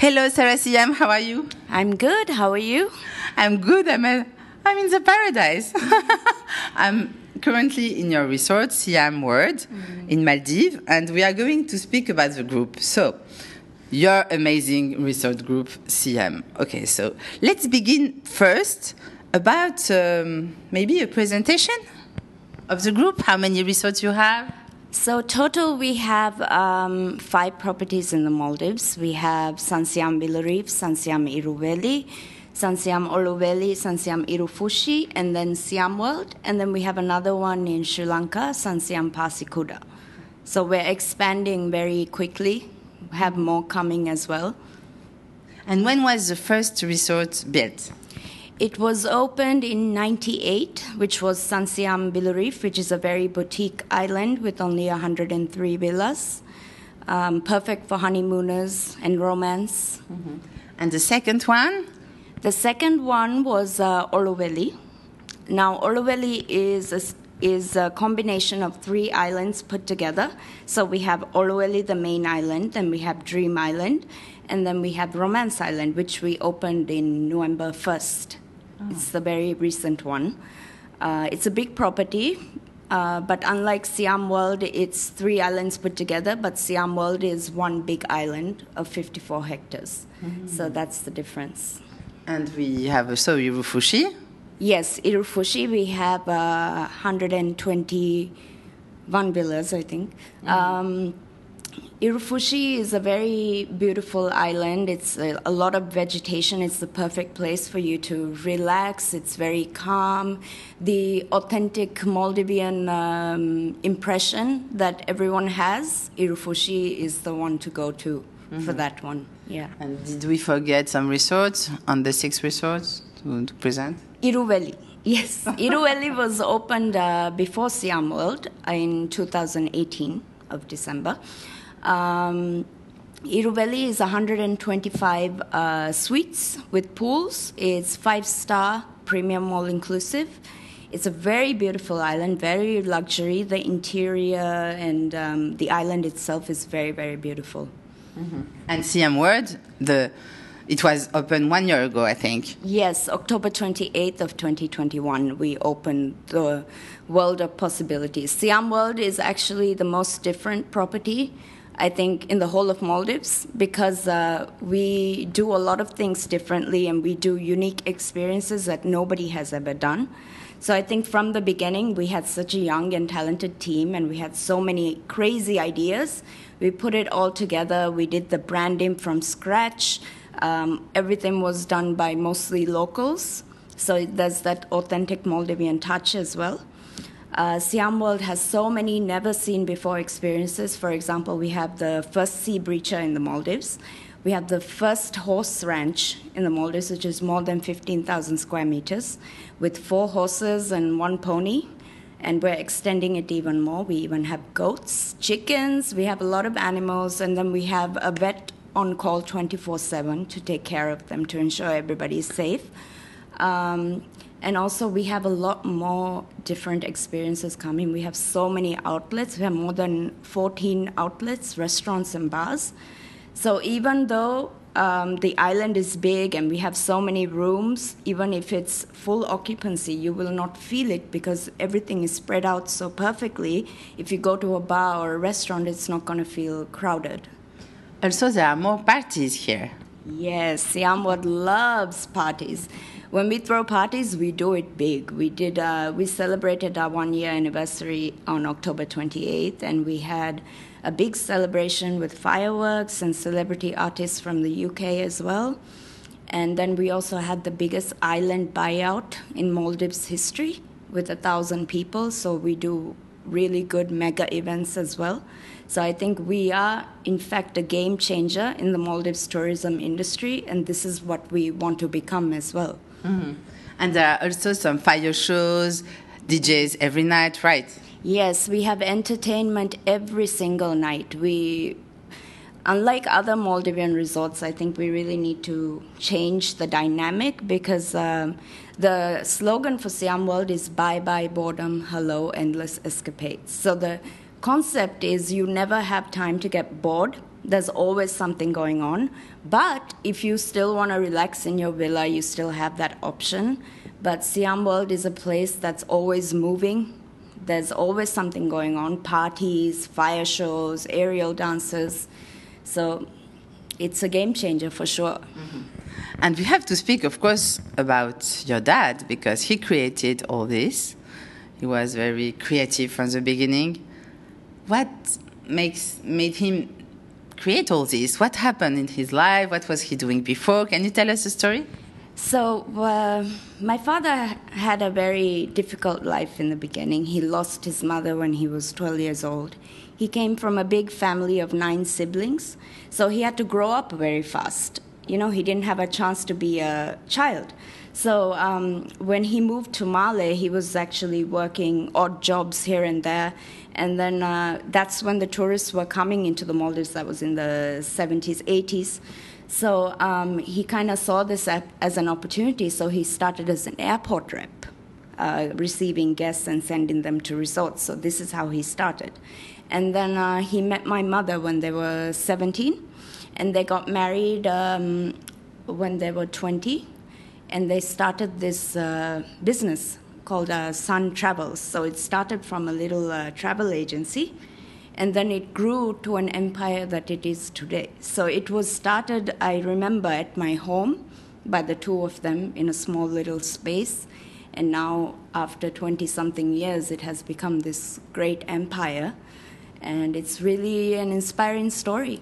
Hello, Sarah Siam. How are you? I'm good. How are you? I'm good. I'm, a, I'm in the paradise. I'm currently in your resort, Siam World, mm. in Maldives, and we are going to speak about the group. So, your amazing resort group, Siam. Okay, so let's begin first about um, maybe a presentation of the group. How many resorts you have? So total, we have um, five properties in the Maldives. We have Sansiam Reef, Sansiam Iruveli, Sansiam Oluveli, Sansiam Irufushi, and then Siam World. And then we have another one in Sri Lanka, Sansiam Pasikuda. So we're expanding very quickly. We have more coming as well. And when was the first resort built? It was opened in 98, which was San Sansiam Vilu Reef, which is a very boutique island with only 103 villas. Um, perfect for honeymooners and romance. Mm-hmm. And the second one? The second one was uh, Oluveli. Now, Oluveli is a, is a combination of three islands put together. So we have Oluveli, the main island, then we have Dream Island, and then we have Romance Island, which we opened in November 1st. It's the very recent one. Uh, it's a big property, uh, but unlike Siam World, it's three islands put together, but Siam World is one big island of 54 hectares. Mm-hmm. So that's the difference. And we have also Irufushi? Yes, Irufushi, we have uh, 121 villas, I think. Mm-hmm. Um, Irufushi is a very beautiful island. It's a, a, lot of vegetation. It's the perfect place for you to relax. It's very calm. The authentic Maldivian um, impression that everyone has, Irufushi is the one to go to mm-hmm. for that one. Yeah. And did we forget some resorts on the six resorts to, to present? Iruveli. Yes, Iruveli was opened uh, before Siam World in 2018 of December. Um, Iruveli is 125 uh, suites with pools. It's five star premium all inclusive. It's a very beautiful island, very luxury. The interior and um, the island itself is very, very beautiful. Mm-hmm. And Siam World, the it was open one year ago, I think. Yes, October 28th of 2021, we opened the World of Possibilities. Siam World is actually the most different property I think, in the whole of Maldives because uh, we do a lot of things differently and we do unique experiences that nobody has ever done. So I think from the beginning, we had such a young and talented team and we had so many crazy ideas. We put it all together. We did the branding from scratch. Um, everything was done by mostly locals. So there's that authentic Maldivian touch as well. Uh, Siam World has so many never seen before experiences. For example, we have the first sea breacher in the Maldives. We have the first horse ranch in the Maldives, which is more than 15,000 square meters, with four horses and one pony. And we're extending it even more. We even have goats, chickens, we have a lot of animals, and then we have a vet on call 24 7 to take care of them to ensure everybody is safe. Um, and also, we have a lot more different experiences coming. We have so many outlets. We have more than 14 outlets, restaurants, and bars. So, even though um, the island is big and we have so many rooms, even if it's full occupancy, you will not feel it because everything is spread out so perfectly. If you go to a bar or a restaurant, it's not going to feel crowded. Also, there are more parties here. Yes, Siam loves parties when we throw parties, we do it big. We did. Uh, we celebrated our one year anniversary on October 28th, and we had a big celebration with fireworks and celebrity artists from the UK as well. And then we also had the biggest island buyout in Maldives history with a thousand people. So we do really good mega events as well. So I think we are, in fact, a game changer in the Maldives tourism industry, and this is what we want to become as well. Mm-hmm. And there are also some fire shows, DJs every night, right? Yes, we have entertainment every single night. We unlike other Maldivian resorts, I think we really need to change the dynamic because um, the slogan for Siam World is bye bye boredom, hello endless escapades. So the concept is you never have time to get bored There's always something going on. But if you still want to relax in your villa, you still have that option. But Siam World is a place that's always moving. There's always something going on parties, fire shows, aerial dances. So it's a game changer for sure. Mm-hmm. And we have to speak, of course, about your dad because he created all this. He was very creative from the beginning. What makes made him create all this? What happened in his life? What was he doing before? Can you tell us a story? So, uh, my father had a very difficult life in the beginning. He lost his mother when he was 12 years old. He came from a big family of nine siblings, so he had to grow up very fast. You know, he didn't have a chance to be a child. So um, when he moved to Male, he was actually working odd jobs here and there. And then uh, that's when the tourists were coming into the Maldives. That was in the 70s, 80s. So um, he kind of saw this as an opportunity. So he started as an airport rep, uh, receiving guests and sending them to resorts. So this is how he started. And then uh, he met my mother when they were 17, and they got married um, when they were 20. And they started this uh, business called uh, Sun Travels. So it started from a little uh, travel agency and then it grew to an empire that it is today. So it was started, I remember, at my home by the two of them in a small little space. And now, after 20 something years, it has become this great empire. And it's really an inspiring story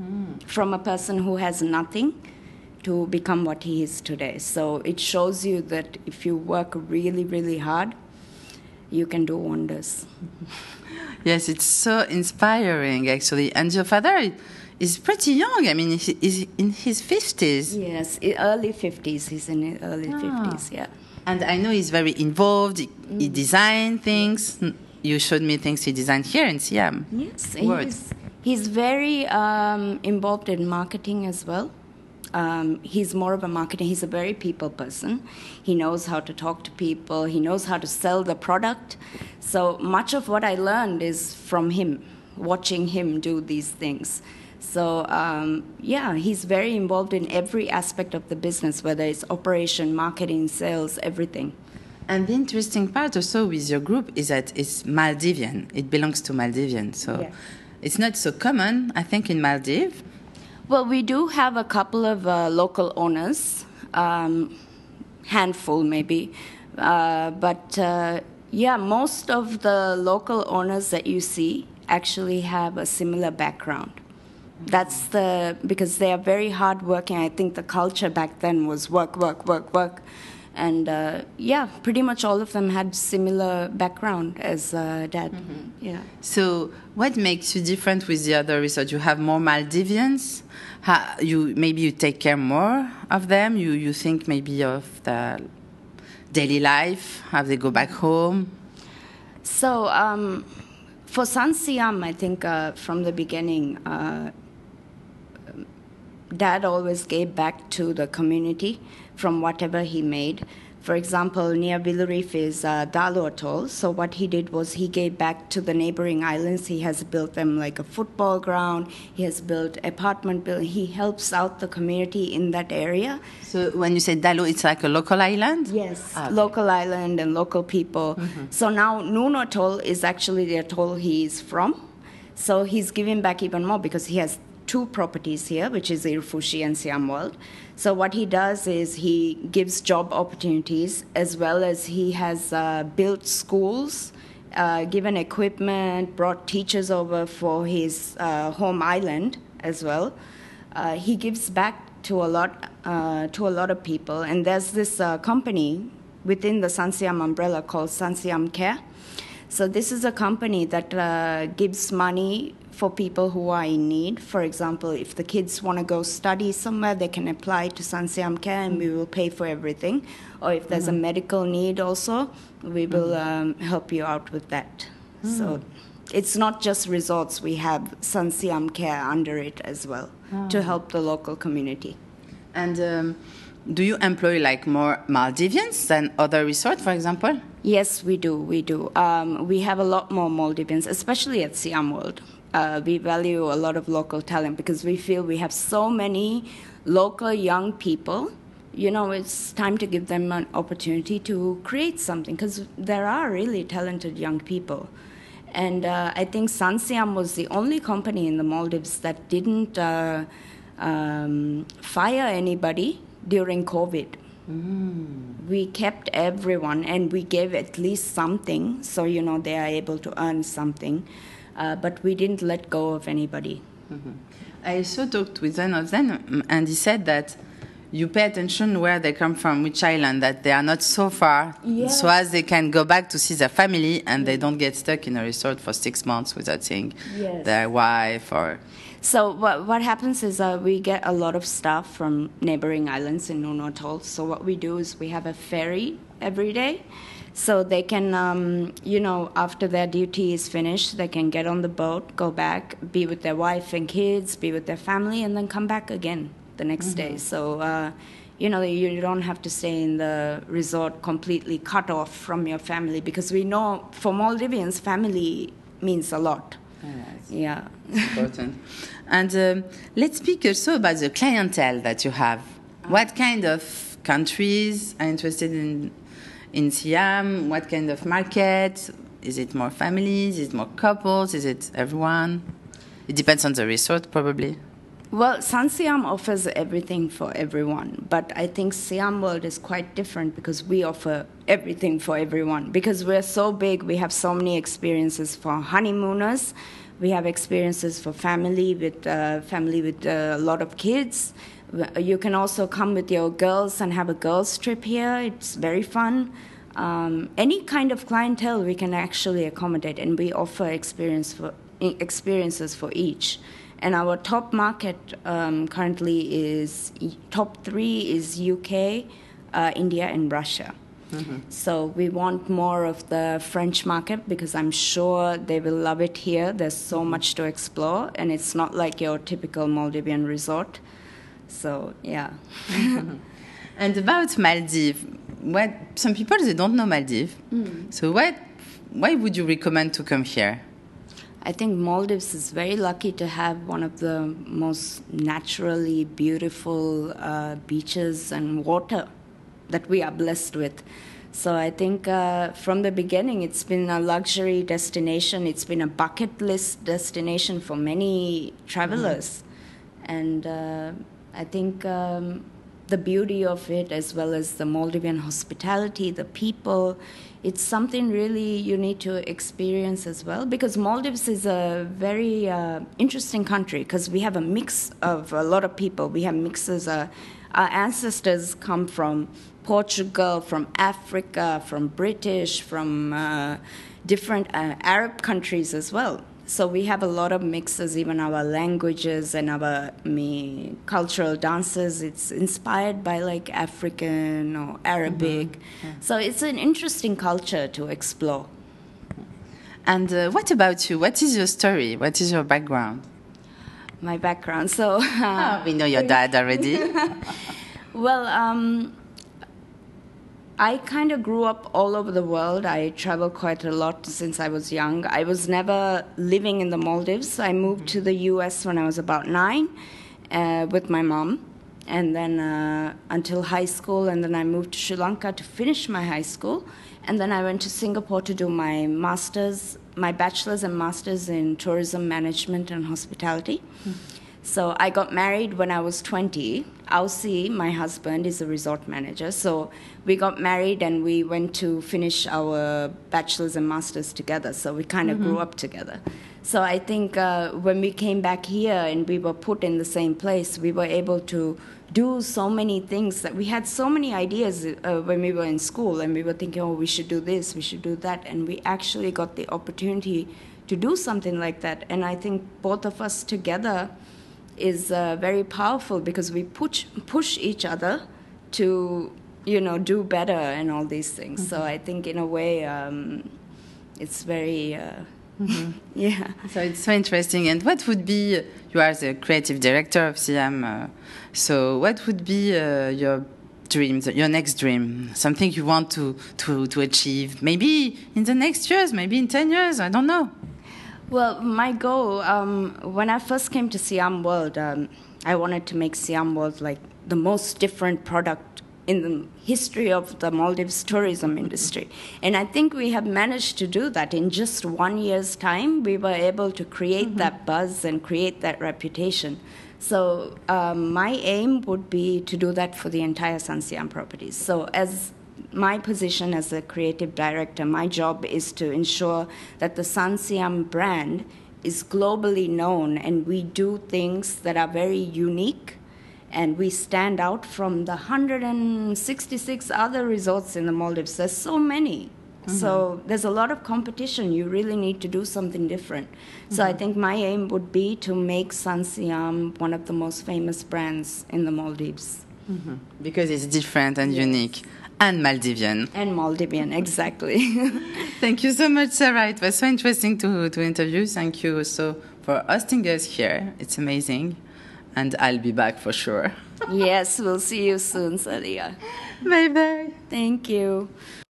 mm. from a person who has nothing to become what he is today. So it shows you that if you work really, really hard, you can do wonders. Yes, it's so inspiring, actually. And your father is pretty young. I mean, he's in his 50s. Yes, early 50s. He's in his early ah. 50s, yeah. And I know he's very involved. He, mm. he designed things. You showed me things he designed here in Siam. Yes, he's, he's very um, involved in marketing as well. Um, he's more of a marketer. He's a very people person. He knows how to talk to people. He knows how to sell the product. So much of what I learned is from him, watching him do these things. So um, yeah, he's very involved in every aspect of the business, whether it's operation, marketing, sales, everything. And the interesting part also with your group is that it's Maldivian. It belongs to Maldivian, so yeah. it's not so common, I think, in Maldives well, we do have a couple of uh, local owners, um, handful maybe, uh, but uh, yeah, most of the local owners that you see actually have a similar background. That's the because they are very hardworking. I think the culture back then was work, work, work, work and uh, yeah, pretty much all of them had similar background as uh, dad. Mm-hmm. Yeah. So, what makes you different with the other research? You have more Maldivians. How, you maybe you take care more of them. You you think maybe of the daily life. How they go back home. So. Um, for San Siam, I think uh, from the beginning, uh, dad always gave back to the community from whatever he made. For example, near Vilu Reef is uh, Dhaalu Atoll. So what he did was he gave back to the neighboring islands. He has built them like a football ground. He has built apartment building. He helps out the community in that area. So when you say Dhaalu, it's like a local island. Yes, ah, okay. local island and local people. Mm-hmm. So now Noonu Atoll is actually the atoll he is from. So he's giving back even more because he has two properties here, which is Irufushi and Siam World. So what he does is he gives job opportunities as well as he has uh, built schools, uh, given equipment, brought teachers over for his uh, home island as well. Uh, he gives back to a lot uh, to a lot of people, and there's this uh, company within the Sun Siam umbrella called Sun Siam Care. So this is a company that gives money for people who are in need. For example, if the kids want to go study somewhere, they can apply to Sun Siam Care and we will pay for everything. Or if there's mm-hmm. a medical need, also, we will mm-hmm. um, help you out with that. Mm. So it's not just resorts, we have Sun Siam Care under it as well oh. to help the local community. And um, do you employ like more Maldivians than other resorts, for example? Yes, we do. We do. Um, we have a lot more Maldivians, especially at Siam World uh, we value a lot of local talent because we feel we have so many local young people. You know, it's time to give them an opportunity to create something because there are really talented young people. And uh, I think Sansiam was the only company in the Maldives that didn't uh, um, fire anybody during COVID. Mm. We kept everyone and we gave at least something so, you know, they are able to earn something. Uh, but we didn't let go of anybody. Mm-hmm. I also talked with one of them, and he said that you pay attention where they come from, which island, that they are not so far, yes. so as they can go back to see their family and they don't get stuck in a resort for six months without seeing yes. their wife or. So what what happens is uh, we get a lot of stuff from neighboring islands in Noonu Atoll. So what we do is we have a ferry every day, so they can um, you know after their duty is finished, they can get on the boat, go back, be with their wife and kids, be with their family, and then come back again the next mm-hmm. day. So, uh, you know, you don't have to stay in the resort completely cut off from your family because we know for Maldivians, family means a lot. yeah. important. and um, let's speak also about the clientele that you have. What kind of countries are interested in in Siam? What kind of market? Is it more families? Is it more couples? Is it everyone? It depends on the resort, probably. Well, Sun Siam offers everything for everyone, but I think Siam World is quite different because we offer everything for everyone. Because we're so big, we have so many experiences for honeymooners, we have experiences for family with uh, family with uh, a lot of kids. You can also come with your girls and have a girls trip here. It's very fun. Um, any kind of clientele we can actually accommodate, and we offer experience for, experiences for each. And our top market um, currently is top three is UK, uh, India, and Russia. Mm-hmm. So we want more of the French market because I'm sure they will love it here. There's so mm-hmm. much to explore, and it's not like your typical Maldivian resort. So yeah. and about Maldives, what some people they don't know Maldives. Mm. So what, why would you recommend to come here? I think Maldives is very lucky to have one of the most naturally beautiful uh, beaches and water that we are blessed with. So I think uh, from the beginning, it's been a luxury destination. It's been a bucket list destination for many travelers, mm-hmm. and uh, I think um, the beauty of it, as well as the Maldivian hospitality, the people, it's something really you need to experience as well because Maldives is a very uh, interesting country because we have a mix of a lot of people. We have mixes. Uh, our ancestors come from Portugal, from Africa, from British, from uh, different uh, Arab countries as well. So we have a lot of mixes, even our languages and our me, cultural dances. It's inspired by like African or Arabic. Mm-hmm. Yeah. So it's an interesting culture to explore. And uh, what about you? What is your story? What is your background? My background. So uh, oh, we know your dad already. well, um, I kind of grew up all over the world. I traveled quite a lot since I was young. I was never living in the Maldives. I moved to the US when I was about nine uh, with my mom, and then uh, until high school, and then I moved to Sri Lanka to finish my high school, and then I went to Singapore to do my master's, my bachelor's and master's in tourism management and hospitality. Mm-hmm. So I got married when I was 20. Aussie, my husband, is a resort manager. So we got married and we went to finish our bachelor's and master's together. So we kind of mm-hmm. grew up together. So I think uh, when we came back here and we were put in the same place, we were able to do so many things that we had so many ideas uh, when we were in school and we were thinking, oh, we should do this, we should do that. And we actually got the opportunity to do something like that. And I think both of us together is uh, very powerful because we push push each other to you know do better and all these things. Mm-hmm. So I think in a way um, it's very. Uh, Mm-hmm. yeah. So it's so interesting. And what would be, you are the creative director of Siam, uh, so what would be uh, your dreams, your next dream, something you want to, to, to achieve, maybe in the next years, maybe in 10 years, I don't know. Well, my goal um, when I first came to Siam World, um, I wanted to make Siam World like the most different product in the history of the Maldives tourism industry. And I think we have managed to do that in just one year's time. We were able to create mm-hmm. that buzz and create that reputation. So um, my aim would be to do that for the entire Sun Siam properties. So as my position as a creative director, my job is to ensure that the Sun Siam brand is globally known and we do things that are very unique and we stand out from the 166 other resorts in the Maldives. There's so many. Mm-hmm. So there's a lot of competition. You really need to do something different. Mm-hmm. So I mm-hmm. think my aim would be to make Sun Siam one of the most famous brands in the Maldives. Mm-hmm. Because it's different and yes. unique and Maldivian. And Maldivian, exactly. Thank you so much, Sarah. It was so interesting to, to interview. Thank you also for hosting us here. It's amazing. And I'll be back for sure. yes, we'll see you soon, Salia. Bye bye. Thank you.